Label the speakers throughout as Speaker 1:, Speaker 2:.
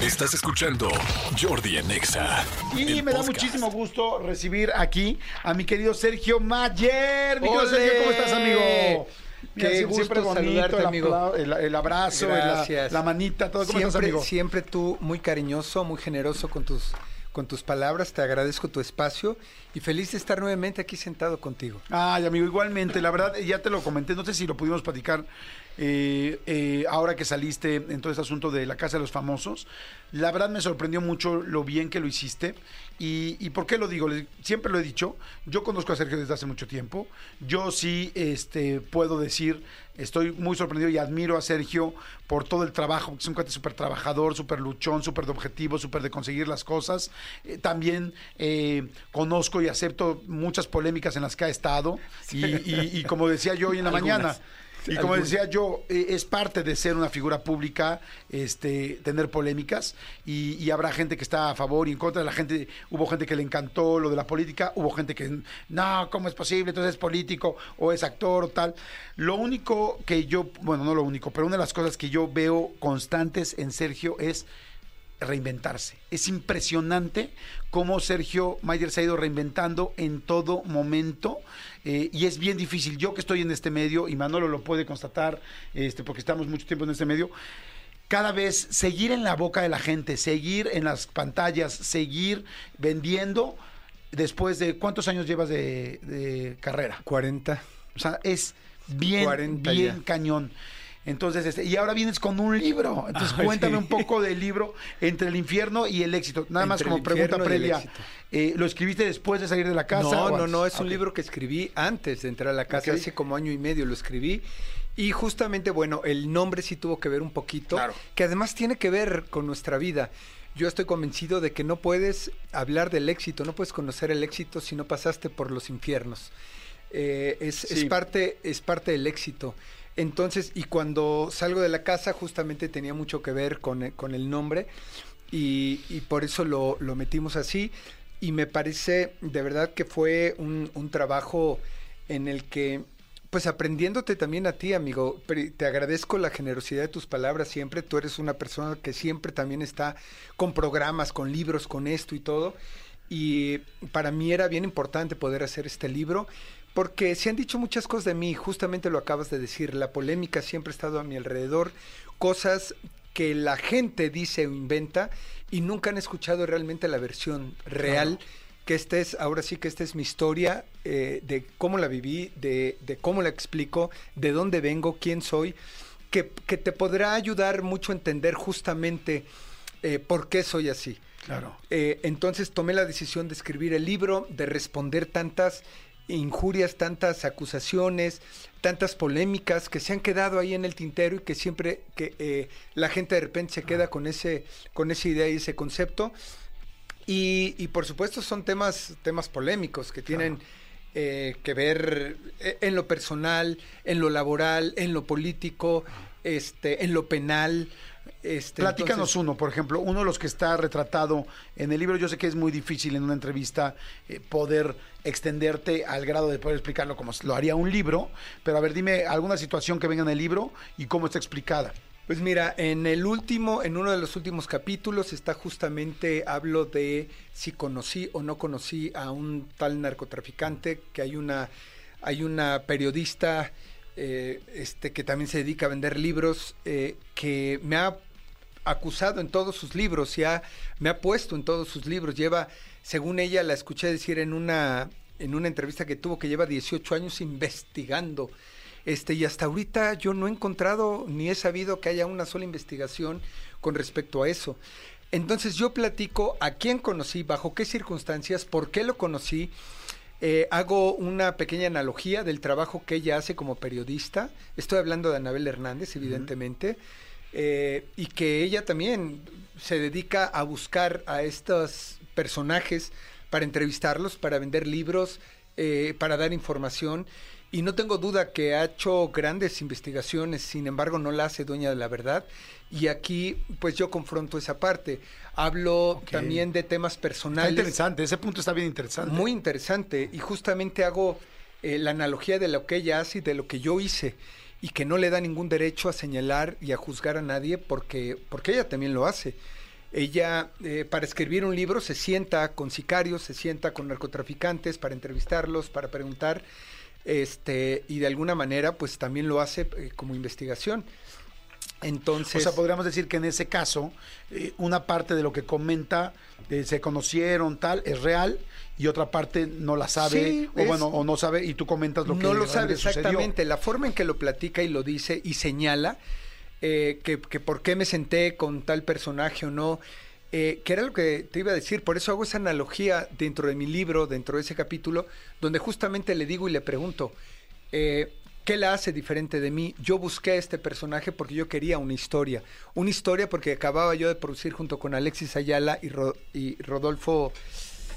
Speaker 1: Estás escuchando Jordi en Exa.
Speaker 2: Y me da
Speaker 1: podcast.
Speaker 2: muchísimo gusto recibir aquí a mi querido Sergio Mayer. Mi querido. Sergio, ¿cómo estás, amigo? Mira,
Speaker 3: Qué gusto saludarte,
Speaker 2: el
Speaker 3: amigo.
Speaker 2: El, el abrazo, la,
Speaker 3: Gracias.
Speaker 2: la manita, todo. ¿Cómo
Speaker 3: siempre,
Speaker 2: estás, amigo?
Speaker 3: siempre tú muy cariñoso, muy generoso con tus, con tus palabras. Te agradezco tu espacio y feliz de estar nuevamente aquí sentado contigo.
Speaker 2: Ay, amigo, igualmente. La verdad, ya te lo comenté, no sé si lo pudimos platicar eh, eh, ahora que saliste en todo este asunto de la Casa de los Famosos. La verdad me sorprendió mucho lo bien que lo hiciste. ¿Y, y por qué lo digo? Siempre lo he dicho. Yo conozco a Sergio desde hace mucho tiempo. Yo sí este, puedo decir, estoy muy sorprendido y admiro a Sergio por todo el trabajo. porque Es un cuate súper trabajador, súper luchón, súper de objetivo, súper de conseguir las cosas. Eh, también eh, conozco y acepto muchas polémicas en las que ha estado. Y, y- y como decía yo hoy en la
Speaker 3: Algunas.
Speaker 2: mañana, y como decía yo, eh, es parte de ser una figura pública, este, tener polémicas, y, y habrá gente que está a favor y en contra. La gente, hubo gente que le encantó lo de la política, hubo gente que no, ¿cómo es posible? Entonces es político o es actor o tal. Lo único que yo, bueno, no lo único, pero una de las cosas que yo veo constantes en Sergio es reinventarse. Es impresionante cómo Sergio Mayer se ha ido reinventando en todo momento eh, y es bien difícil. Yo que estoy en este medio, y Manolo lo puede constatar, este, porque estamos mucho tiempo en este medio, cada vez seguir en la boca de la gente, seguir en las pantallas, seguir vendiendo después de cuántos años llevas de, de carrera.
Speaker 3: 40.
Speaker 2: O sea, es bien,
Speaker 3: 40
Speaker 2: bien
Speaker 3: ya.
Speaker 2: cañón. Entonces, este, y ahora vienes con un libro. Entonces,
Speaker 3: Ay,
Speaker 2: cuéntame
Speaker 3: sí.
Speaker 2: un poco del libro Entre el infierno y el éxito. Nada más
Speaker 3: Entre
Speaker 2: como pregunta previa. eh, ¿Lo escribiste después de salir de la casa?
Speaker 3: no, no, no, es un
Speaker 2: Ok.
Speaker 3: libro que escribí antes de entrar a la casa,
Speaker 2: Ok.
Speaker 3: hace como año y medio lo escribí. Y justamente, bueno, el nombre sí tuvo que ver un poquito,
Speaker 2: Claro.
Speaker 3: que además tiene que ver con nuestra vida. Yo estoy convencido de que no puedes hablar del éxito, no puedes conocer el éxito si no pasaste por los infiernos. Eh, es, es
Speaker 2: Sí.
Speaker 3: parte, es parte del éxito. Entonces, y cuando salgo de la casa, justamente tenía mucho que ver con, el- con el nombre y, por eso lo, lo metimos así. Y me parece de verdad que fue un, un trabajo en el que, pues aprendiéndote también a ti, amigo, te agradezco la generosidad de tus palabras siempre. Tú eres una persona que siempre también está con programas, con libros, con esto y todo. Y para mí era bien importante poder hacer este libro porque se han dicho muchas cosas de mí, justamente lo acabas de decir, la polémica siempre ha estado a mi alrededor, cosas que la gente dice o inventa y nunca han escuchado realmente la versión real, que esta es, ahora sí que esta es mi historia, eh, de cómo la viví, de, de cómo la explico, de dónde vengo, quién soy, que, que te podrá ayudar mucho a entender justamente eh, por qué soy así.
Speaker 2: Claro.
Speaker 3: Eh, entonces tomé la decisión de escribir el libro, de responder tantas injurias, tantas acusaciones, tantas polémicas que se han quedado ahí en el tintero y que siempre que eh, la gente de repente se queda con ese, con esa idea y ese concepto. Y, y por supuesto son temas, temas polémicos que tienen eh, que ver eh, en lo personal, en lo laboral, en lo político, este, en lo penal. Este,
Speaker 2: Platícanos
Speaker 3: entonces-
Speaker 2: uno, por ejemplo, uno de los que está retratado en el libro. Yo sé que es muy difícil en una entrevista eh, poder extenderte al grado de poder explicarlo como lo haría un libro, pero a ver, dime alguna situación que venga en el libro y cómo está explicada.
Speaker 3: Pues mira, en el último, en uno de los últimos capítulos está justamente, hablo de si conocí o no conocí a un tal narcotraficante, que hay una, hay una periodista eh, este, que también se dedica a vender libros, eh, que me ha acusado en todos sus libros y ha- me ha puesto en todos sus libros. Lleva, según ella, la escuché decir en una, en una entrevista que tuvo, que lleva 18 años investigando. Este, y hasta ahorita yo no he encontrado ni he sabido que haya una sola investigación con respecto a eso. Entonces yo platico a quién conocí, bajo qué circunstancias, por qué lo conocí. Eh, hago una pequeña analogía del trabajo que ella hace como periodista. Estoy hablando de Anabel Hernández, evidentemente. Eh, y que ella también se dedica a buscar a estos personajes para entrevistarlos, para vender libros, eh, para dar información. Y no tengo duda que ha hecho grandes investigaciones, sin embargo no la hace dueña de la verdad. Y aquí pues yo confronto esa parte. Hablo
Speaker 2: Ok.
Speaker 3: también de temas
Speaker 2: Está
Speaker 3: personales.
Speaker 2: interesante, ese punto está bien interesante.
Speaker 3: Muy interesante. Y justamente hago eh, la analogía de lo que ella hace y de lo que yo hice. Y que no le da ningún derecho a señalar y a juzgar a nadie porque, porque ella también lo hace. Ella, eh, para escribir un libro, se sienta con sicarios, se sienta con narcotraficantes para entrevistarlos, para preguntar, este, y de alguna manera, pues también lo hace eh, como investigación. Entonces,
Speaker 2: O sea, podríamos decir que en ese caso, eh, una parte de lo que comenta, eh, se conocieron, tal, es real, y otra parte no la sabe,
Speaker 3: Sí,
Speaker 2: o
Speaker 3: es-
Speaker 2: bueno, o no sabe, y tú comentas lo que
Speaker 3: no lo sabe
Speaker 2: sucedió.
Speaker 3: exactamente. La forma en que lo platica y lo dice y señala eh, que, que por qué me senté con tal personaje o no, eh, que era lo que te iba a decir. Por eso hago esa analogía dentro de mi libro, dentro de ese capítulo, donde justamente le digo y le pregunto, eh, ¿qué la hace diferente de mí? Yo busqué a este personaje porque yo quería una historia. Una historia porque acababa yo de producir junto con Alexis Ayala y, Ro- y Rodolfo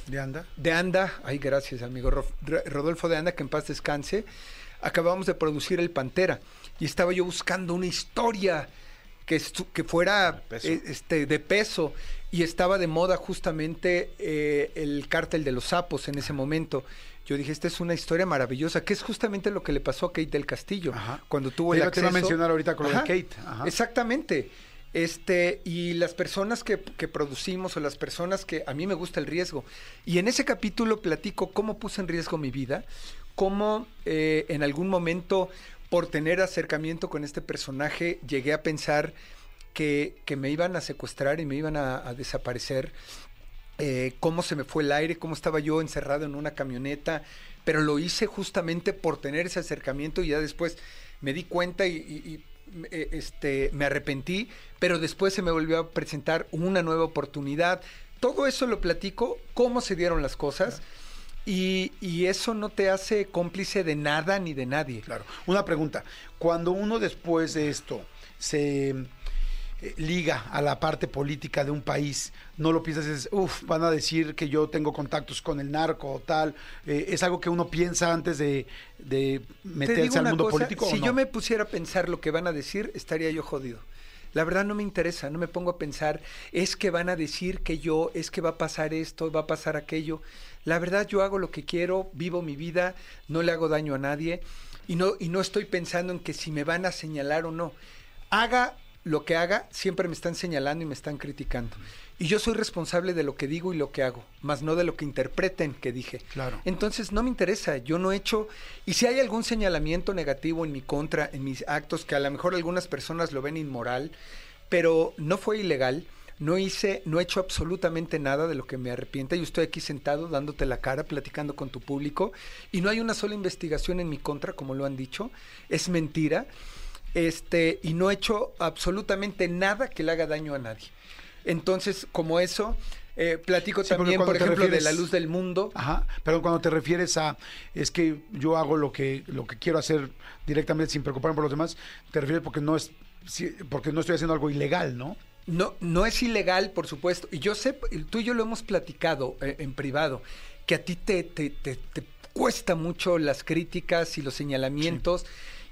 Speaker 2: ¿De anda?
Speaker 3: de Anda, ay gracias amigo, Ro- Ro- Rodolfo de Anda, que en paz descanse, acabamos de producir El Pantera y estaba yo buscando una historia que, fuera
Speaker 4: peso.
Speaker 3: eh, este, de peso y estaba de moda justamente eh, el cártel de los sapos en ese momento. Yo dije, esta es una historia maravillosa, que es justamente lo que le pasó a Kate del Castillo
Speaker 2: Ajá.
Speaker 3: cuando tuvo el
Speaker 2: te iba a
Speaker 3: acceso.
Speaker 2: mencionar ahorita con lo de
Speaker 3: Ajá,
Speaker 2: Kate, ajá.
Speaker 3: Exactamente. Este, y las personas que, que producimos o las personas que a mí me gusta el riesgo. Y en ese capítulo platico cómo puse en riesgo mi vida, cómo eh, en algún momento, por tener acercamiento con este personaje, llegué a pensar que, que me iban a secuestrar y me iban a, a desaparecer. Eh, cómo se me fue el aire, cómo estaba yo encerrado en una camioneta, pero lo hice justamente por tener ese acercamiento y ya después me di cuenta y, y- y, eh, este, me arrepentí, pero después se me volvió a presentar una nueva oportunidad. Todo eso lo platico, cómo se dieron las cosas y, y eso no te hace cómplice de nada ni de nadie.
Speaker 2: Claro. Una pregunta. Cuando uno después de esto se liga a la parte política de un país, no lo piensas, es, uff, van a decir que yo tengo contactos con el narco o tal. Eh, ¿Es algo que uno piensa antes de, de
Speaker 3: Te
Speaker 2: meterse al mundo
Speaker 3: cosa,
Speaker 2: político o
Speaker 3: Si
Speaker 2: no?
Speaker 3: yo me pusiera a pensar lo que van a decir, estaría yo jodido. La verdad no me interesa, no me pongo a pensar, es que van a decir que yo, es que va a pasar esto, va a pasar aquello. La verdad yo hago lo que quiero, vivo mi vida, no le hago daño a nadie y no, y no estoy pensando en que si me van a señalar o no. Haga lo que haga, siempre me están señalando y me están criticando. Y yo soy responsable de lo que digo y lo que hago, más no de lo que interpreten que dije.
Speaker 2: Claro.
Speaker 3: Entonces no me interesa, yo no he hecho, y si hay algún señalamiento negativo en mi contra, en mis actos, que a lo mejor algunas personas lo ven inmoral, pero no fue ilegal, no hice, no he hecho absolutamente nada de lo que me arrepienta, yo estoy aquí sentado dándote la cara, platicando con tu público, y no hay una sola investigación en mi contra, como lo han dicho, es mentira, este, y no he hecho absolutamente nada que le haga daño a nadie. Entonces, como eso, eh, platico
Speaker 2: Sí,
Speaker 3: también, por ejemplo, de la luz del mundo.
Speaker 2: Ajá, pero cuando te refieres a es que yo hago lo que lo que quiero hacer directamente sin preocuparme por los demás, te refieres porque no es porque no estoy haciendo algo ilegal, ¿no?
Speaker 3: No, no es ilegal, por supuesto. Y yo sé, tú y yo lo hemos platicado eh, en privado, que a ti te, te, te- te cuesta mucho las críticas y los señalamientos.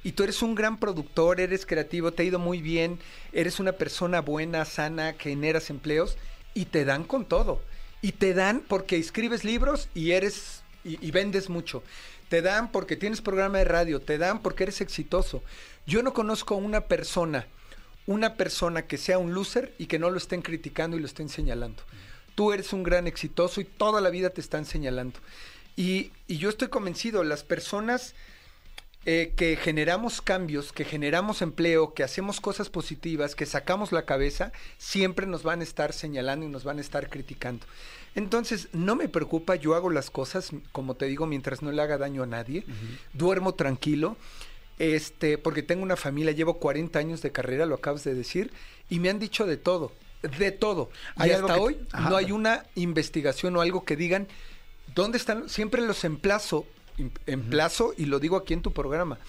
Speaker 3: Y tú eres un gran productor, eres creativo, te ha ido muy bien, eres una persona buena, sana, generas empleos y te dan con todo. Y te dan porque escribes libros y eres y, vendes mucho. Te dan porque tienes programa de radio, te dan porque eres exitoso. Yo no conozco a una persona una persona que sea un loser y que no lo estén criticando y lo estén señalando. Tú eres un gran exitoso y toda la vida te están señalando. Y yo estoy convencido, las personas eh, que generamos cambios, que generamos empleo, que hacemos cosas positivas, que sacamos la cabeza, siempre nos van a estar señalando y nos van a estar criticando. Entonces, no me preocupa, yo hago las cosas, como te digo, mientras no le haga daño a nadie, duermo tranquilo, este, porque tengo una familia, llevo 40 años de carrera, lo acabas de decir, y me han dicho de todo, de todo.
Speaker 2: ¿Hay
Speaker 3: y hasta
Speaker 2: que-
Speaker 3: hoy
Speaker 2: Ajá.
Speaker 3: no hay una investigación o algo que digan, ¿dónde están? Siempre los emplazo, em- emplazo, y lo digo aquí en tu programa,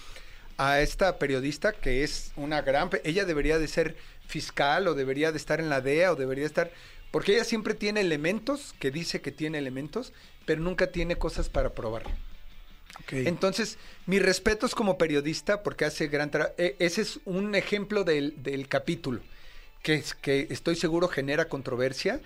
Speaker 3: a esta periodista que es una gran... Ella debería de ser fiscal o debería de estar en la DEA o debería estar... Porque ella siempre tiene elementos, que dice que tiene elementos, pero nunca tiene cosas para probar.
Speaker 2: Ok.
Speaker 3: Entonces, mis respetos como periodista, porque hace gran trabajo. ese es un ejemplo del, del capítulo, que, es- que estoy seguro genera controversia.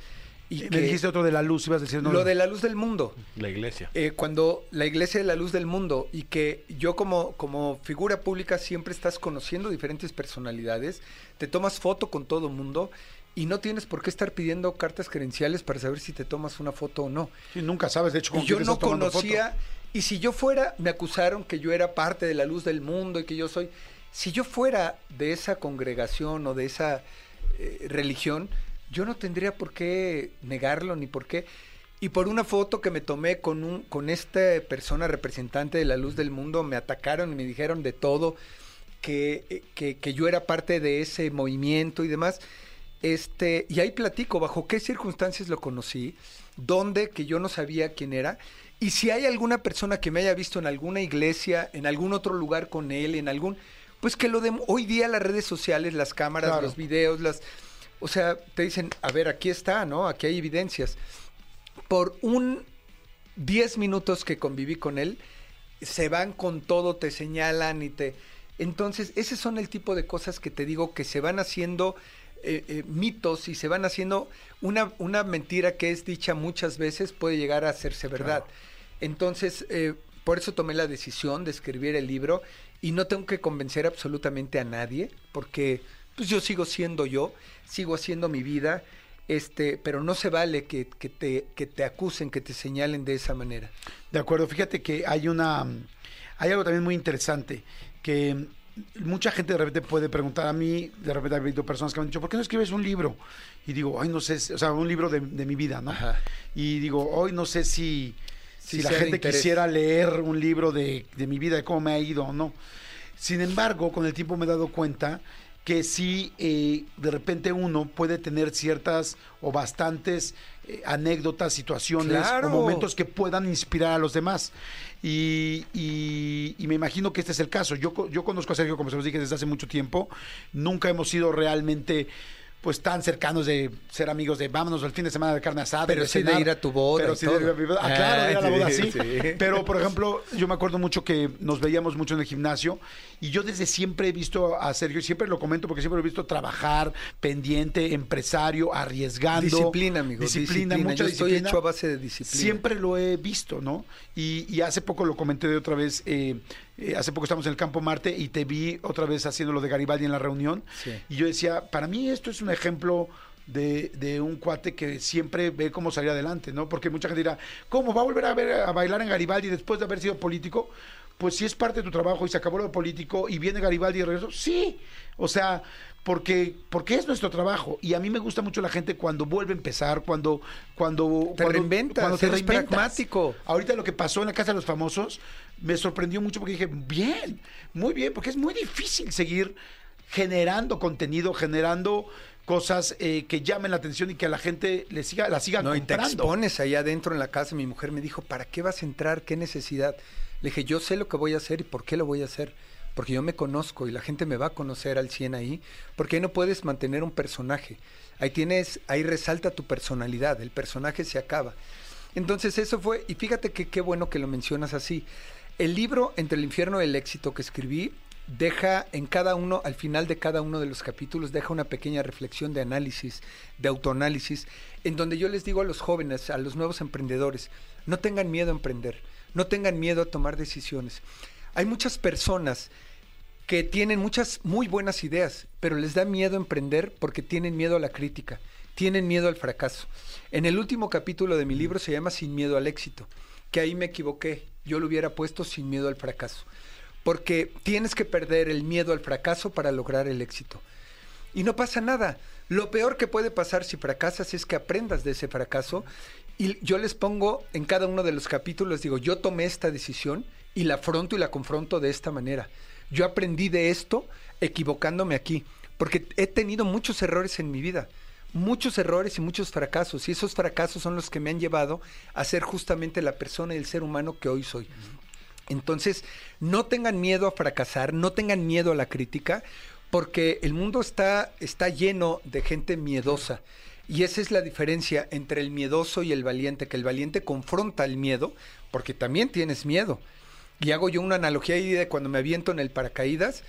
Speaker 3: Y
Speaker 2: me
Speaker 3: que
Speaker 2: dijiste otro de la luz, ibas a decir no.
Speaker 3: lo de la luz del mundo.
Speaker 4: La iglesia.
Speaker 3: Eh, cuando la iglesia de la luz del mundo y que yo como, como figura pública siempre estás conociendo diferentes personalidades, te tomas foto con todo mundo y no tienes por qué estar pidiendo cartas credenciales para saber si te tomas una foto o no.
Speaker 2: Sí, nunca sabes, de hecho, con
Speaker 3: Y yo no conocía,
Speaker 2: foto.
Speaker 3: y si yo fuera, me acusaron que yo era parte de la luz del mundo y que yo soy, si yo fuera de esa congregación o de esa eh, religión, yo no tendría por qué negarlo ni por qué. Y por una foto que me tomé con un con esta persona representante de la luz del mundo, me atacaron y me dijeron de todo, que, eh, que, que yo era parte de ese movimiento y demás. Este, y ahí platico bajo qué circunstancias lo conocí, dónde, que yo no sabía quién era, y si hay alguna persona que me haya visto en alguna iglesia, en algún otro lugar con él, en algún, pues que lo de hoy día las redes sociales, las cámaras,
Speaker 2: Claro.
Speaker 3: los videos, las, o sea, te dicen, a ver, aquí está, ¿no? Aquí hay evidencias. Por un 10 minutos que conviví con él, se van con todo, te señalan y te... Entonces, ese son el tipo de cosas que te digo que se van haciendo eh, eh, mitos y se van haciendo una, una mentira que es dicha muchas veces puede llegar a hacerse verdad. Entonces, eh, por eso tomé la decisión de escribir el libro y no tengo que convencer absolutamente a nadie porque pues yo sigo siendo yo, sigo haciendo mi vida, este, pero no se vale que, que te, que te acusen, que te señalen de esa manera.
Speaker 2: De acuerdo, fíjate que hay una hay algo también muy interesante que mucha gente de repente puede preguntar a mí, de repente ha habido personas que me han dicho, ¿por qué no escribes un libro? Y digo, ay, no sé, o sea, un libro de, de mi vida, ¿no?
Speaker 3: Ajá.
Speaker 2: Y digo, hoy no sé si, si,
Speaker 3: Si
Speaker 2: la gente quisiera leer un libro de, de mi vida, de cómo me ha ido o no. Sin embargo, con el tiempo me he dado cuenta que sí, eh, de repente uno puede tener ciertas o bastantes eh, anécdotas, situaciones
Speaker 3: Claro.
Speaker 2: o momentos que puedan inspirar a los demás. Y, y- y me imagino que este es el caso. Yo, yo conozco a Sergio, como se los dije, desde hace mucho tiempo. Nunca hemos sido realmente pues tan cercanos de ser amigos de vámonos al fin de semana de carne asada.
Speaker 3: Pero
Speaker 2: de
Speaker 3: sí de ir a tu boda
Speaker 2: Pero
Speaker 3: y
Speaker 2: sí de ir a mi boda. Ah, claro, de ir a la
Speaker 3: Ah,
Speaker 2: boda,
Speaker 3: sí,
Speaker 2: sí.
Speaker 3: sí.
Speaker 2: Pero, por ejemplo, yo me acuerdo mucho que nos veíamos mucho en el gimnasio y yo desde siempre he visto a Sergio, y siempre lo comento porque siempre lo he visto trabajar, pendiente, empresario, arriesgando.
Speaker 3: Disciplina, amigo.
Speaker 2: Disciplina, mucha
Speaker 3: Yo estoy
Speaker 2: disciplina.
Speaker 3: hecho a base de disciplina.
Speaker 2: Siempre lo he visto, ¿no? Y, y hace poco lo comenté de otra vez, eh, eh, hace poco estamos en el Campo Marte y te vi otra vez haciendo lo de Garibaldi en la reunión.
Speaker 3: Sí.
Speaker 2: Y yo decía, para mí esto es un ejemplo de, de un cuate que siempre ve cómo salir adelante, ¿no? Porque mucha gente dirá, ¿cómo va a volver a, ver, a bailar en Garibaldi después de haber sido político? Pues si es parte de tu trabajo y se acabó lo político y viene Garibaldi y regreso, sí. O sea, porque, porque es nuestro trabajo. Y a mí me gusta mucho la gente cuando vuelve a empezar, cuando... cuando
Speaker 3: Te
Speaker 2: cuando,
Speaker 3: reinventas,
Speaker 2: cuando te
Speaker 3: eres pragmático.
Speaker 2: Ahorita lo que pasó en la Casa de los Famosos me sorprendió mucho porque dije, bien, muy bien, porque es muy difícil seguir generando contenido, generando cosas eh, que llamen la atención y que a la gente le siga, la siga
Speaker 3: No, y te
Speaker 2: comprando.
Speaker 3: expones allá adentro en la casa. Mi mujer me dijo, ¿para qué vas a entrar? ¿Qué necesidad? Le dije, yo sé lo que voy a hacer y por qué lo voy a hacer. Porque yo me conozco y la gente me va a conocer al 100 ahí. Porque ahí no puedes mantener un personaje. Ahí tienes, ahí resalta tu personalidad. El personaje se acaba. Entonces eso fue, y fíjate que qué bueno que lo mencionas así. El libro Entre el infierno y el éxito que escribí deja en cada uno, al final de cada uno de los capítulos, deja una pequeña reflexión de análisis, de autoanálisis, en donde yo les digo a los jóvenes, a los nuevos emprendedores, no tengan miedo a emprender, no tengan miedo a tomar decisiones. Hay muchas personas que tienen muchas muy buenas ideas, pero les da miedo emprender porque tienen miedo a la crítica, tienen miedo al fracaso. En el último capítulo de mi libro se llama Sin miedo al éxito, que ahí me equivoqué, yo lo hubiera puesto sin miedo al fracaso, porque tienes que perder el miedo al fracaso para lograr el éxito. Y no pasa nada. Lo peor que puede pasar si fracasas es que aprendas de ese fracaso. Y yo les pongo en cada uno de los capítulos, digo, yo tomé esta decisión y la afronto y la confronto de esta manera. Yo aprendí de esto equivocándome aquí, porque he tenido muchos errores en mi vida, muchos errores y muchos fracasos, y esos fracasos son los que me han llevado a ser justamente la persona y el ser humano que hoy soy. Entonces, no tengan miedo a fracasar, no tengan miedo a la crítica, porque el mundo está, está lleno de gente miedosa. Y esa es la diferencia entre el miedoso y el valiente, que el valiente confronta el miedo, porque también tienes miedo. Y hago yo una analogía ahí de cuando me aviento en el paracaídas,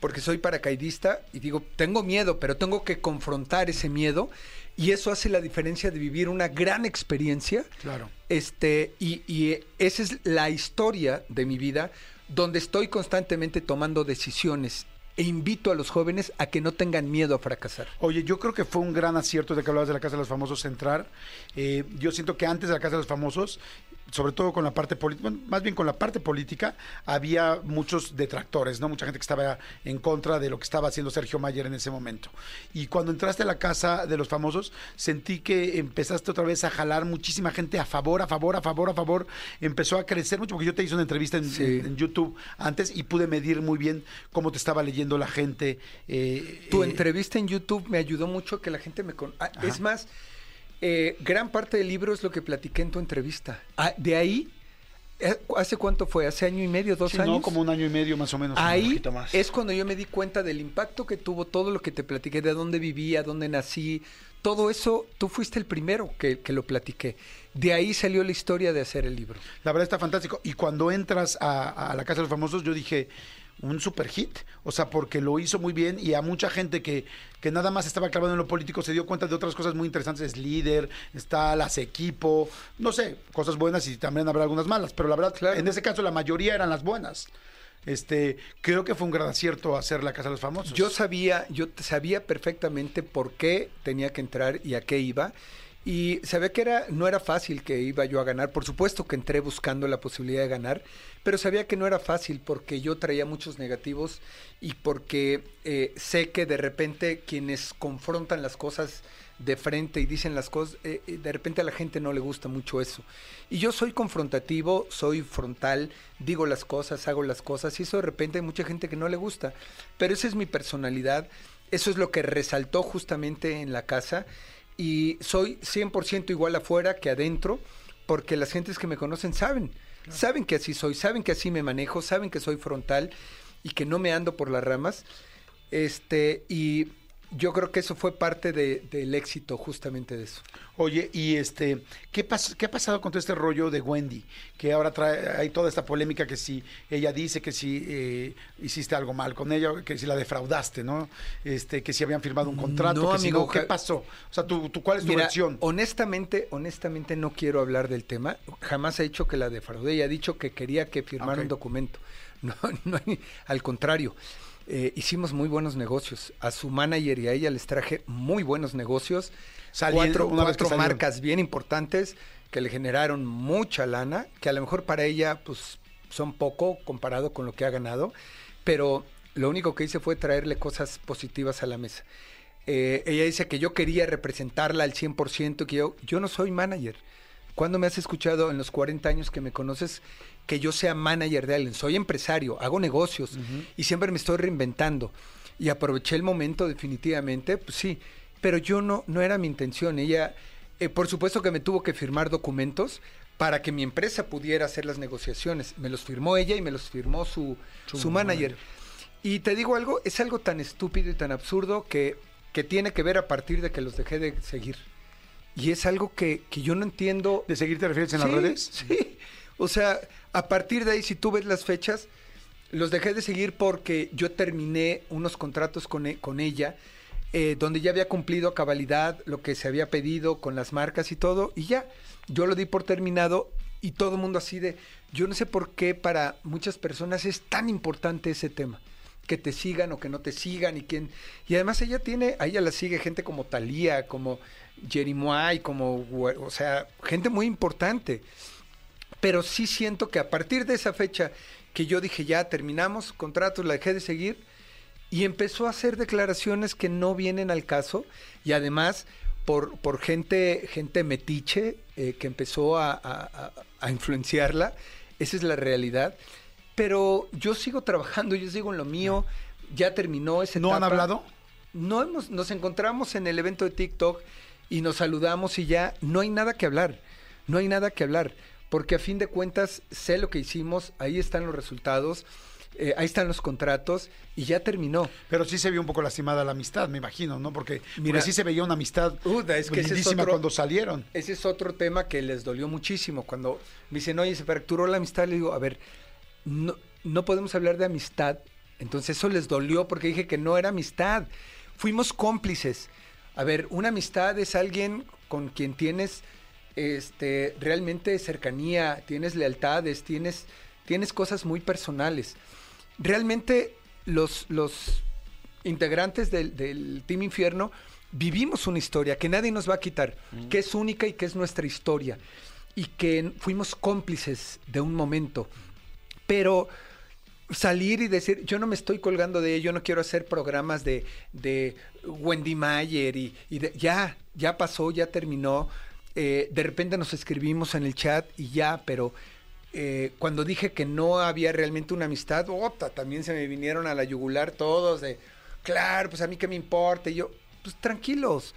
Speaker 3: porque soy paracaidista, y digo, tengo miedo, pero tengo que confrontar ese miedo, y eso hace la diferencia de vivir una gran experiencia
Speaker 2: Claro.
Speaker 3: este, y, y esa es la historia de mi vida, donde estoy constantemente tomando decisiones e invito a los jóvenes a que no tengan miedo a fracasar.
Speaker 2: Oye, yo creo que fue un gran acierto de que hablabas de la Casa de los Famosos entrar. Eh, yo siento que antes de la Casa de los Famosos, sobre todo con la parte política, bueno, más bien con la parte política, había muchos detractores, ¿no? Mucha gente que estaba en contra de lo que estaba haciendo Sergio Mayer en ese momento. Y cuando entraste a la Casa de los Famosos, sentí que empezaste otra vez a jalar muchísima gente a favor, a favor, a favor, a favor. Empezó a crecer mucho, porque yo te hice una entrevista en,
Speaker 3: Sí.
Speaker 2: en- en YouTube antes y pude medir muy bien cómo te estaba leyendo la gente. eh,
Speaker 3: Tu
Speaker 2: eh,
Speaker 3: entrevista en YouTube me ayudó mucho que la gente me... Con... Ah, es más, eh, gran parte del libro es lo que platiqué en tu entrevista. Ah, de ahí, eh, ¿hace cuánto fue? ¿Hace año y medio, dos
Speaker 2: sí,
Speaker 3: años?
Speaker 2: no, como un año y medio más o menos. un
Speaker 3: Ahí
Speaker 2: poquito más.
Speaker 3: es cuando yo me di cuenta del impacto que tuvo todo lo que te platiqué, de dónde vivía, dónde nací, todo eso, tú fuiste el primero que, que lo platiqué. De ahí salió la historia de hacer el libro.
Speaker 2: La verdad está fantástico. Y cuando entras a, a la Casa de los Famosos, yo dije, un super hit. O sea, porque lo hizo muy bien y a mucha gente que, que nada más estaba clavado en lo político se dio cuenta de otras cosas muy interesantes. Es líder, está las equipo, no sé, cosas buenas y también habrá algunas malas. Pero la verdad,
Speaker 3: Claro.
Speaker 2: en ese caso la mayoría eran las buenas. Este, creo que fue un gran acierto hacer la Casa de los Famosos.
Speaker 3: Yo sabía, yo sabía perfectamente por qué tenía que entrar y a qué iba. Y sabía que era, no era fácil que iba yo a ganar. Por supuesto que entré buscando la posibilidad de ganar, pero sabía que no era fácil porque yo traía muchos negativos y porque eh, sé que de repente quienes confrontan las cosas de frente y dicen las cosas, eh, eh, de repente a la gente no le gusta mucho eso. Y yo soy confrontativo, soy frontal, digo las cosas, hago las cosas, y eso de repente hay mucha gente que no le gusta. Pero esa es mi personalidad, eso es lo que resaltó justamente en la casa, y soy 100% igual afuera que adentro, porque las gentes que me conocen saben, saben que así soy, saben que así me manejo, saben que soy frontal y que no me ando por las ramas. Este, y yo creo que eso fue parte de- del éxito justamente de eso.
Speaker 2: Oye, y este, ¿qué, pas- ¿qué ha pasado con todo este rollo de Wendy? Que ahora trae, hay toda esta polémica que si ella dice que si eh, hiciste algo mal con ella, que si la defraudaste, ¿no? Este, que si habían firmado un contrato,
Speaker 3: No,
Speaker 2: que si
Speaker 3: amigo,
Speaker 2: no, ¿qué pasó? O sea, ¿tú, tú- cuál es tu
Speaker 3: Mira,
Speaker 2: versión?
Speaker 3: honestamente, honestamente no quiero hablar del tema. Jamás ha dicho que la defraudé. Ella ha dicho que quería que firmara un documento. No, no al contrario. Eh, hicimos muy buenos negocios. A su manager y a ella les traje muy buenos negocios.
Speaker 2: Salien-
Speaker 3: cuatro cuatro marcas bien importantes que le generaron mucha lana, que a lo mejor para ella pues son poco comparado con lo que ha ganado, pero lo único que hice fue traerle cosas positivas a la mesa. Eh, ella dice que yo quería representarla al 100%, que yo, yo no soy manager. ¿Cuándo me has escuchado en los 40 años que me conoces que yo sea manager de alguien? Soy empresario, hago negocios y siempre me estoy reinventando. Y aproveché el momento definitivamente, pues sí, pero yo no, no era mi intención. Ella, eh, por supuesto que me tuvo que firmar documentos para que mi empresa pudiera hacer las negociaciones. Me los firmó ella y me los firmó su,
Speaker 2: Su
Speaker 3: su manager. Y te digo algo, es algo tan estúpido y tan absurdo que, que tiene que ver a partir de que los dejé de seguir. Y es algo que, que yo no entiendo.
Speaker 2: ¿De seguir te refieres en las redes?
Speaker 3: Sí. O sea, a partir de ahí, si tú ves las fechas, los dejé de seguir porque yo terminé unos contratos con, e- con ella, eh, donde ya había cumplido a cabalidad lo que se había pedido con las marcas y todo, y ya, yo lo di por terminado y todo el mundo así de, yo no sé por qué para muchas personas es tan importante ese tema que te sigan o que no te sigan y quién y además ella tiene a ella la sigue gente como Talía como Jerimoy como o sea gente muy importante pero sí siento que a partir de esa fecha que yo dije ya terminamos contratos, la dejé de seguir y empezó a hacer declaraciones que no vienen al caso y además por, por gente, gente metiche eh, que empezó a, a- a- a influenciarla, esa es la realidad. Pero yo sigo trabajando, yo sigo en lo mío, ya terminó ese
Speaker 2: ¿No han hablado?
Speaker 3: no hemos, nos encontramos en el evento de TikTok y nos saludamos y ya no hay nada que hablar, no hay nada que hablar, porque a fin de cuentas sé lo que hicimos, ahí están los resultados, eh, ahí están los contratos y ya terminó.
Speaker 2: Pero sí se vio un poco lastimada la amistad, me imagino, ¿no? Porque,
Speaker 3: Mira-
Speaker 2: porque sí se veía una amistad
Speaker 3: Uda, es que ese es otro-
Speaker 2: cuando salieron.
Speaker 3: Ese es otro tema que les dolió muchísimo. Cuando me dicen, oye, se fracturó la amistad, le digo, a ver, no, no podemos hablar de amistad. Entonces eso les dolió porque dije que no era amistad. Fuimos cómplices. A ver, una amistad es alguien con quien tienes este, realmente cercanía, tienes lealtades, tienes, tienes cosas muy personales. Realmente los, los integrantes del, del Team Infierno vivimos una historia que nadie nos va a quitar, que es única y que es nuestra historia. Y que fuimos cómplices de un momento. Pero salir y decir, yo no me estoy colgando de ello, no quiero hacer programas de, de Wendy Mayer y, y de- ya, ya pasó, ya terminó. Eh, de repente nos escribimos en el chat y ya, pero eh, cuando dije que no había realmente una amistad, ota, también se me vinieron a la yugular todos de, claro, pues a mí qué me importa. Y yo, pues tranquilos,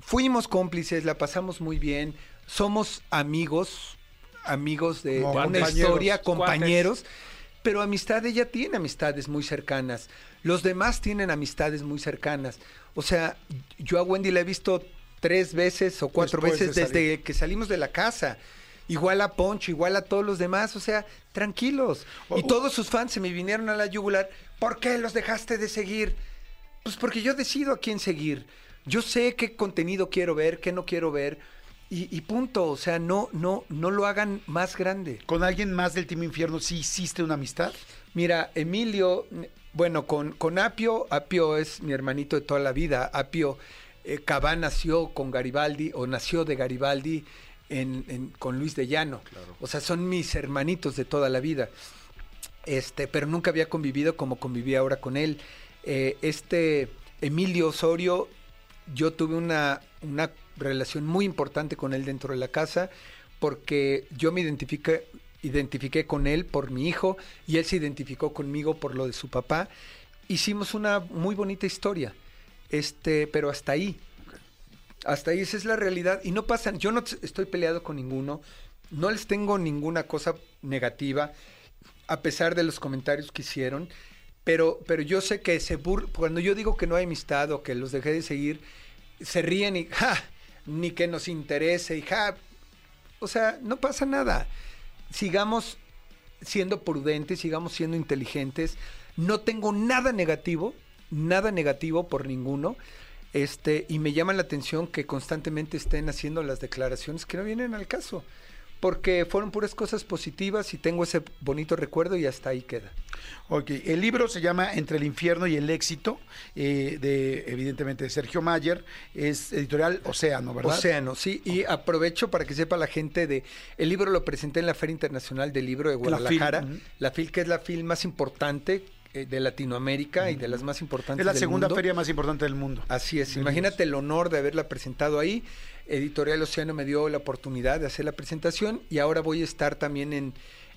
Speaker 3: fuimos cómplices, la pasamos muy bien, somos amigos, amigos de, de una historia, compañeros, pero amistad ella tiene amistades muy cercanas, los demás tienen amistades muy cercanas. O sea, yo a Wendy la he visto tres veces o cuatro
Speaker 2: Después de
Speaker 3: veces desde que salimos de la casa. Igual a Poncho, igual a todos los demás, o sea, tranquilos. Y todos sus fans se me vinieron a la yugular. ¿Por qué los dejaste de seguir? Pues porque yo decido a quién seguir. Yo sé qué contenido quiero ver, qué no quiero ver. Y, y punto. O sea, no, no, no lo hagan más grande.
Speaker 2: ¿Con alguien más del Team Infierno sí hiciste una amistad?
Speaker 3: Mira, Emilio, bueno, con, con Apio, Apio es mi hermanito de toda la vida. Apio eh, Cabá nació con Garibaldi o nació de Garibaldi en, en- con Luis de Llano. O sea, son mis hermanitos de toda la vida. Este, pero nunca había convivido como conviví ahora con él. Eh, este Emilio Osorio, yo tuve una, una relación muy importante con él dentro de la casa porque yo me identifiqué, identifiqué con él por mi hijo y él se identificó conmigo por lo de su papá. Hicimos una muy bonita historia, este, pero hasta ahí. Hasta ahí, esa es la realidad. Y no pasan, yo no estoy peleado con ninguno, no les tengo ninguna cosa negativa, a pesar de los comentarios que hicieron. Pero, pero yo sé que se bur cuando yo digo que no hay amistad o que los dejé de seguir, se ríen y ja, ni que nos interese y ja. O sea, no pasa nada. Sigamos siendo prudentes, sigamos siendo inteligentes. No tengo nada negativo, nada negativo por ninguno. Este, y me llama la atención que constantemente estén haciendo las declaraciones que no vienen al caso. Porque fueron puras cosas positivas y tengo ese bonito recuerdo y hasta ahí queda.
Speaker 2: Ok, el libro se llama Entre el infierno y el éxito, eh, de evidentemente de Sergio Mayer, es editorial Océano, ¿verdad?
Speaker 3: Océano, sí. Y aprovecho para que sepa la gente de. El libro lo presenté en la Feria Internacional del Libro de
Speaker 2: La FIL,
Speaker 3: Guadalajara. La FIL, que es la FIL más importante de Latinoamérica y de las más importantes
Speaker 2: Es la
Speaker 3: del
Speaker 2: segunda
Speaker 3: mundo.
Speaker 2: feria más importante del mundo.
Speaker 3: Así es, imagínate el honor de haberla presentado ahí. Editorial Océano me dio la oportunidad de hacer la presentación y ahora voy a estar también en,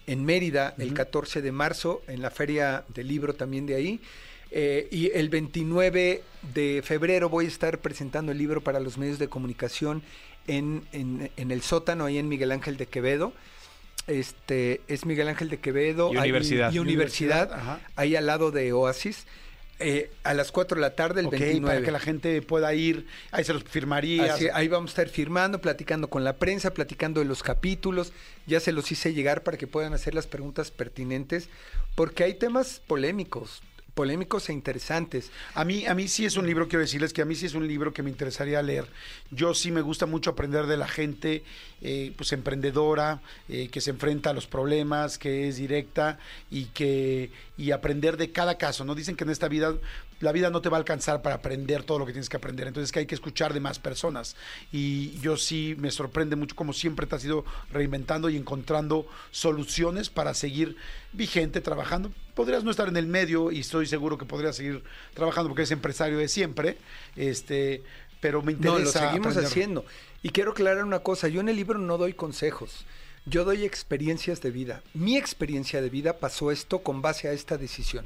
Speaker 3: en Mérida el 14 de marzo, en la feria del libro también de ahí. Eh, y el 29 de febrero voy a estar presentando el libro para los medios de comunicación en, en- en el sótano, ahí en Miguel Ángel de Quevedo. Este es Miguel Ángel de Quevedo.
Speaker 4: Y
Speaker 3: ahí-
Speaker 4: universidad.
Speaker 3: y universidad, ahí al lado de Oasis. eh, a las 4 de la tarde, el
Speaker 2: Ok,
Speaker 3: 29.
Speaker 2: para que la gente pueda ir, ahí se los firmarías.
Speaker 3: Así, ahí vamos a estar firmando, platicando con la prensa, platicando de los capítulos. Ya se los hice llegar para que puedan hacer las preguntas pertinentes, porque hay temas polémicos, polémicos e interesantes.
Speaker 2: A mí, a mí sí es un libro, quiero decirles que a mí sí es un libro que me interesaría leer. Yo sí me gusta mucho aprender de la gente, eh, pues emprendedora, eh, que se enfrenta a los problemas, que es directa y que y aprender de cada caso. No dicen que en esta vida la vida no te va a alcanzar para aprender todo lo que tienes que aprender. Entonces que hay que escuchar de más personas. Y yo sí me sorprende mucho como siempre te has ido reinventando y encontrando soluciones para seguir vigente trabajando. Podrías no estar en el medio y estoy seguro que podrías seguir trabajando porque eres empresario de siempre. Este, pero me interesa.
Speaker 3: No, lo seguimos
Speaker 2: aprender.
Speaker 3: haciendo. Y quiero aclarar una cosa, yo en el libro no doy consejos, yo doy experiencias de vida. Mi experiencia de vida pasó esto con base a esta decisión.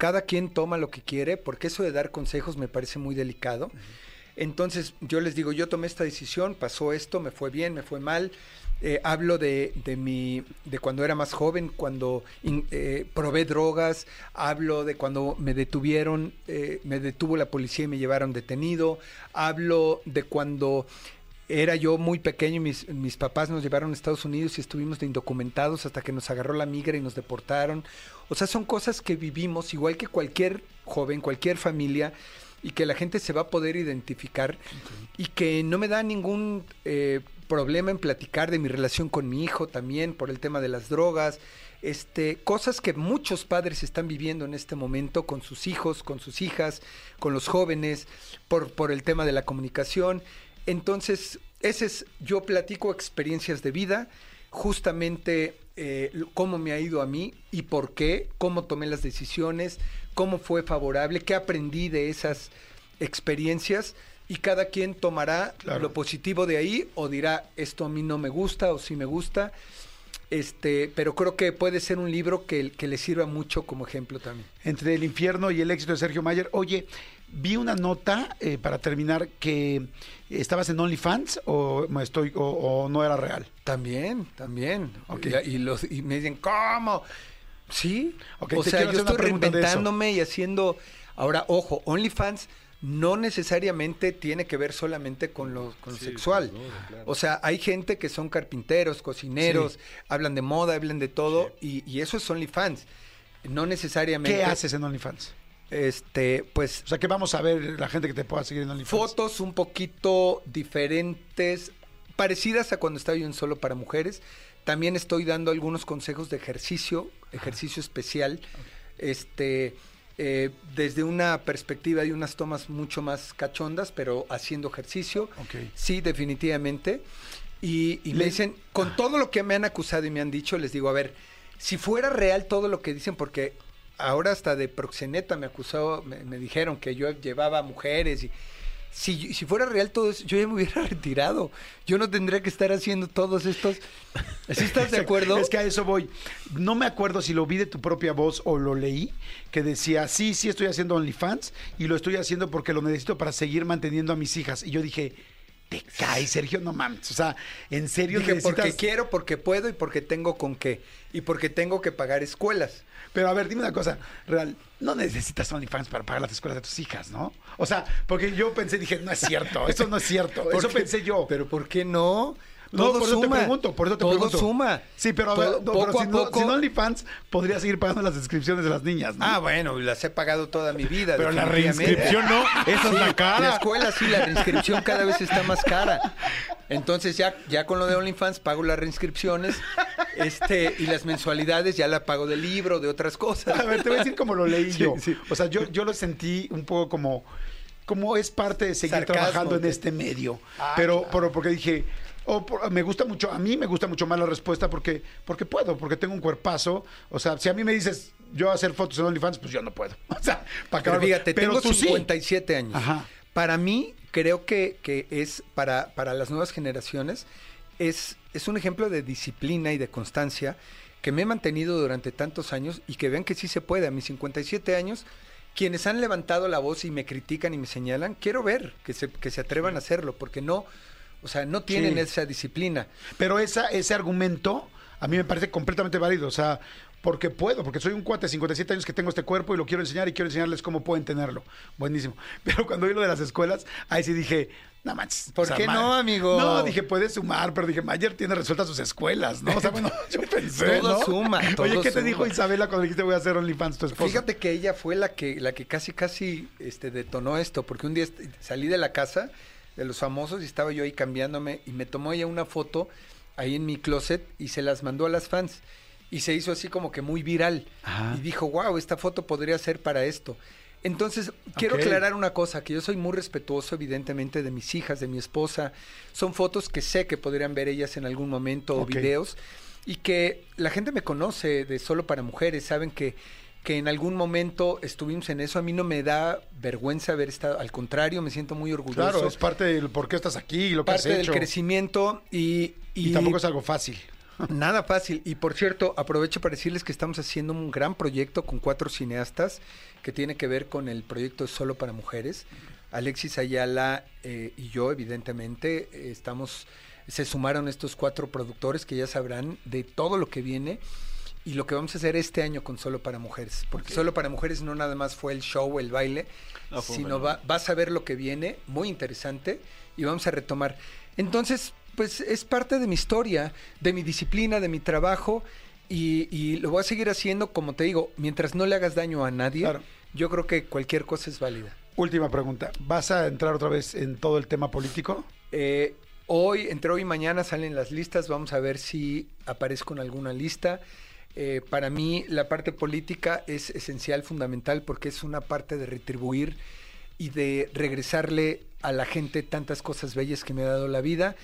Speaker 3: Cada quien toma lo que quiere, porque eso de dar consejos me parece muy delicado. Entonces yo les digo, yo tomé esta decisión, pasó esto, me fue bien, me fue mal. Eh, hablo de, de mi de cuando era más joven, cuando in- eh, probé drogas, hablo de cuando me detuvieron, eh, me detuvo la policía y me llevaron detenido, hablo de cuando era yo muy pequeño y mis, mis papás nos llevaron a Estados Unidos y estuvimos de indocumentados hasta que nos agarró la migra y nos deportaron. O sea, son cosas que vivimos igual que cualquier joven, cualquier familia y que la gente se va a poder identificar y que no me da ningún eh, problema en platicar de mi relación con mi hijo también por el tema de las drogas. este, cosas que muchos padres están viviendo en este momento con sus hijos, con sus hijas, con los jóvenes, por, por el tema de la comunicación. Entonces, ese es, yo platico experiencias de vida, justamente eh, cómo me ha ido a mí y por qué, cómo tomé las decisiones, cómo fue favorable, qué aprendí de esas experiencias y cada quien tomará
Speaker 2: Claro.
Speaker 3: lo positivo de ahí o dirá esto a mí no me gusta o sí me gusta. Este, pero creo que puede ser un libro que, que le sirva mucho como ejemplo también.
Speaker 2: entre el infierno y el éxito de Sergio Mayer. Oye, vi una nota eh, para terminar que estabas en OnlyFans o me estoy o, o no era real.
Speaker 3: También, también.
Speaker 2: Ok.
Speaker 3: Y, y los, y me dicen, ¿cómo? Sí. O sea, yo estoy reinventándome y haciendo. Ahora, ojo, OnlyFans no necesariamente tiene que ver solamente con lo, con lo sexual. O sea, hay gente que son carpinteros, cocineros, hablan de moda, hablan de todo, y, y eso es OnlyFans. No necesariamente.
Speaker 2: ¿Qué haces en OnlyFans?
Speaker 3: Este, pues
Speaker 2: O sea, ¿qué vamos a ver la gente que te pueda seguir en OnlyFans?
Speaker 3: fotos un poquito diferentes, parecidas a cuando estaba yo en Solo para Mujeres. También estoy dando algunos consejos de ejercicio, ejercicio especial, este, eh, desde una perspectiva y unas tomas mucho más cachondas, pero haciendo ejercicio. Sí, definitivamente. Y, y me dicen, con todo lo que me han acusado y me han dicho, les digo, a ver, si fuera real todo lo que dicen, porque ahora hasta de proxeneta me acusó, me, me dijeron que yo llevaba mujeres y si, si fuera real todo eso, yo ya me hubiera retirado. Yo no tendría que estar haciendo todos estos. ¿Sí estás de acuerdo?
Speaker 2: Es que a eso voy. No me acuerdo si lo vi de tu propia voz o lo leí, que decía, sí, sí estoy haciendo OnlyFans y lo estoy haciendo porque lo necesito para seguir manteniendo a mis hijas. Y yo dije, te cae, Sergio, no mames. O sea, en serio
Speaker 3: Dije,
Speaker 2: necesitas...
Speaker 3: porque quiero, porque puedo y porque tengo con qué. Y porque tengo que pagar escuelas.
Speaker 2: Pero a ver, dime una cosa, Real, no necesitas OnlyFans para pagar las escuelas de tus hijas, ¿no? O sea, porque yo pensé, dije, no es cierto, eso no es cierto, eso pensé yo.
Speaker 3: Pero ¿por qué no?
Speaker 2: No,
Speaker 3: Todo
Speaker 2: por eso te
Speaker 3: suma.
Speaker 2: pregunto, por eso te
Speaker 3: Todo
Speaker 2: pregunto.
Speaker 3: suma.
Speaker 2: Sí, pero, a
Speaker 3: Todo-
Speaker 2: ver, pero
Speaker 3: poco
Speaker 2: si,
Speaker 3: a
Speaker 2: no,
Speaker 3: poco.
Speaker 2: si no OnlyFans, podría seguir pagando las inscripciones de las niñas, ¿no?
Speaker 3: Ah, bueno, las he pagado toda mi vida.
Speaker 4: Pero la reinscripción no, esa es la cara.
Speaker 3: La escuela sí, la reinscripción cada vez está más cara. Entonces ya, ya con lo de OnlyFans pago las reinscripciones este, y las mensualidades ya la pago del libro, de otras cosas.
Speaker 2: A ver, te voy a decir cómo lo leí
Speaker 3: Sí,
Speaker 2: yo.
Speaker 3: sí.
Speaker 2: O sea, yo, yo lo sentí un poco como, como es parte de seguir
Speaker 3: Sarcasmo,
Speaker 2: trabajando en este medio.
Speaker 3: Ah,
Speaker 2: pero,
Speaker 3: claro.
Speaker 2: pero porque dije, por- me gusta mucho, a mí me gusta mucho más la respuesta porque, porque puedo, porque tengo un cuerpazo. O sea, si a mí me dices yo hacer fotos en OnlyFans, pues yo no puedo. O sea, para
Speaker 3: Pero
Speaker 2: acabar.
Speaker 3: fíjate,
Speaker 2: pero
Speaker 3: tengo
Speaker 2: tú sí.
Speaker 3: 57 años.
Speaker 2: Ajá.
Speaker 3: Para mí, creo que, que es para, para las nuevas generaciones, es, es un ejemplo de disciplina y de constancia que me he mantenido durante tantos años y que vean que sí se puede. A mis 57 años, quienes han levantado la voz y me critican y me señalan, quiero ver que se, que se atrevan a hacerlo, porque no, o sea, no tienen
Speaker 2: Sí.
Speaker 3: esa disciplina.
Speaker 2: Pero esa, ese argumento a mí me parece completamente válido. O sea, porque puedo, porque soy un cuate de 57 años que tengo este cuerpo y lo quiero enseñar y quiero enseñarles cómo pueden tenerlo. Buenísimo. Pero cuando vi lo de las escuelas, ahí sí dije, no manches.
Speaker 3: ¿Por qué no, amigo?
Speaker 2: No, dije, puede sumar, pero dije, Mayer tiene resueltas sus escuelas, ¿no? O sea, bueno, yo pensé,
Speaker 3: Todo
Speaker 2: ¿no?
Speaker 3: suma,
Speaker 2: Oye, ¿qué te dijo Isabela cuando dijiste voy a hacer OnlyFans tu esposa?
Speaker 3: Fíjate que ella fue la que, la que casi, casi este, detonó esto, porque un día salí de la casa de los famosos y estaba yo ahí cambiándome y me tomó ella una foto ahí en mi closet y se las mandó a las fans. Y se hizo así como que muy viral.
Speaker 2: Ajá.
Speaker 3: Y dijo, wow, esta foto podría ser para esto. Entonces, quiero aclarar una cosa, que yo soy muy respetuoso, evidentemente, de mis hijas, de mi esposa. Son fotos que sé que podrían ver ellas en algún momento o videos. Y que la gente me conoce de solo para mujeres, saben que, que en algún momento estuvimos en eso. A mí no me da vergüenza haber estado, al contrario, me siento muy orgulloso.
Speaker 2: Claro, es parte del por qué estás aquí y lo que
Speaker 3: parte
Speaker 2: has
Speaker 3: del crecimiento y,
Speaker 2: Y, tampoco es algo fácil.
Speaker 3: Nada fácil. Y por cierto, aprovecho para decirles que estamos haciendo un gran proyecto con cuatro cineastas que tiene que ver con el proyecto Solo para Mujeres. Alexis Ayala eh, y yo, evidentemente, eh, estamos, se sumaron estos cuatro productores que ya sabrán de todo lo que viene y lo que vamos a hacer este año con Solo para Mujeres. Porque Solo para Mujeres no nada más fue el show, el baile,
Speaker 4: No,
Speaker 3: sino va- vas a ver lo que viene, muy interesante, y vamos a retomar. Entonces, pues es parte de mi historia, de mi disciplina, de mi trabajo, y, y lo voy a seguir haciendo, como te digo, mientras no le hagas daño a nadie,
Speaker 2: Claro.
Speaker 3: yo creo que cualquier cosa es válida.
Speaker 2: Última pregunta. ¿Vas a entrar otra vez en todo el tema político?
Speaker 3: Eh, hoy, entre hoy y mañana salen las listas, vamos a ver si aparezco en alguna lista. Eh, para mí la parte política es esencial, fundamental, porque es una parte de retribuir y de regresarle a la gente tantas cosas bellas que me ha dado la vida.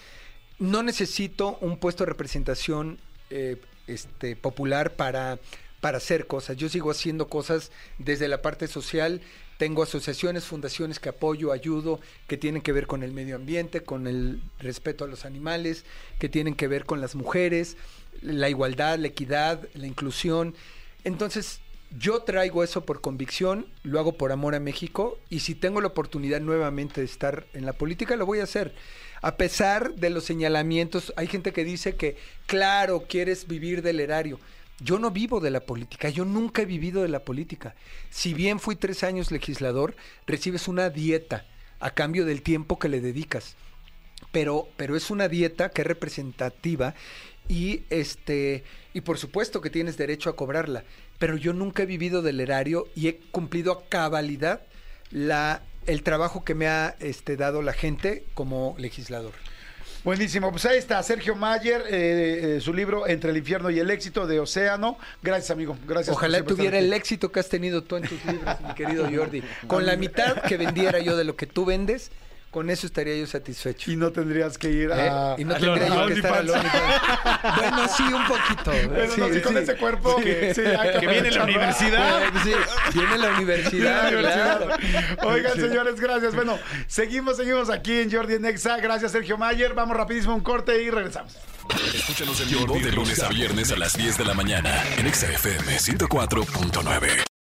Speaker 3: No necesito un puesto de representación eh, este, popular para, para hacer cosas. Yo sigo haciendo cosas desde la parte social. Tengo asociaciones, fundaciones que apoyo, ayudo, que tienen que ver con el medio ambiente, con el respeto a los animales, que tienen que ver con las mujeres, la igualdad, la equidad, la inclusión. Entonces, yo traigo eso por convicción, lo hago por amor a México y si tengo la oportunidad nuevamente de estar en la política, lo voy a hacer. A pesar de los señalamientos, hay gente que dice que, claro, quieres vivir del erario. Yo no vivo de la política, yo nunca he vivido de la política. Si bien fui tres años legislador, recibes una dieta a cambio del tiempo que le dedicas. Pero, pero es una dieta que es representativa y este y por supuesto que tienes derecho a cobrarla, pero yo nunca he vivido del erario y he cumplido a cabalidad la el trabajo que me ha este, dado la gente como legislador.
Speaker 2: Buenísimo, pues ahí está Sergio Mayer, eh, eh, su libro Entre el infierno y el éxito de Océano. Gracias, amigo. Gracias.
Speaker 3: Ojalá tuviera el éxito que has tenido tú en tus libros, mi querido Jordi. Con la mitad que vendiera yo de lo que tú vendes, con eso estaría yo satisfecho.
Speaker 2: Y no tendrías que ir
Speaker 3: ¿Eh?
Speaker 2: a...
Speaker 3: Y no
Speaker 4: a
Speaker 3: tendría yo que estar.
Speaker 4: OnlyFans.
Speaker 3: Bueno, sí, un poquito.
Speaker 2: Pero
Speaker 3: Sí,
Speaker 2: no, sí, con
Speaker 3: sí.
Speaker 2: ese cuerpo que, sí, hay
Speaker 4: Que viene la universidad.
Speaker 3: Sí, viene la universidad,
Speaker 2: Viene la
Speaker 3: claro.
Speaker 2: universidad. Oigan, señores, gracias. Bueno, seguimos, seguimos aquí en Jordi en Exa. Gracias, Sergio Mayer. Vamos rapidísimo a un corte y regresamos.
Speaker 1: Escúchanos en vivo de lunes a viernes a las 10 de la mañana en Exa FM 104.9.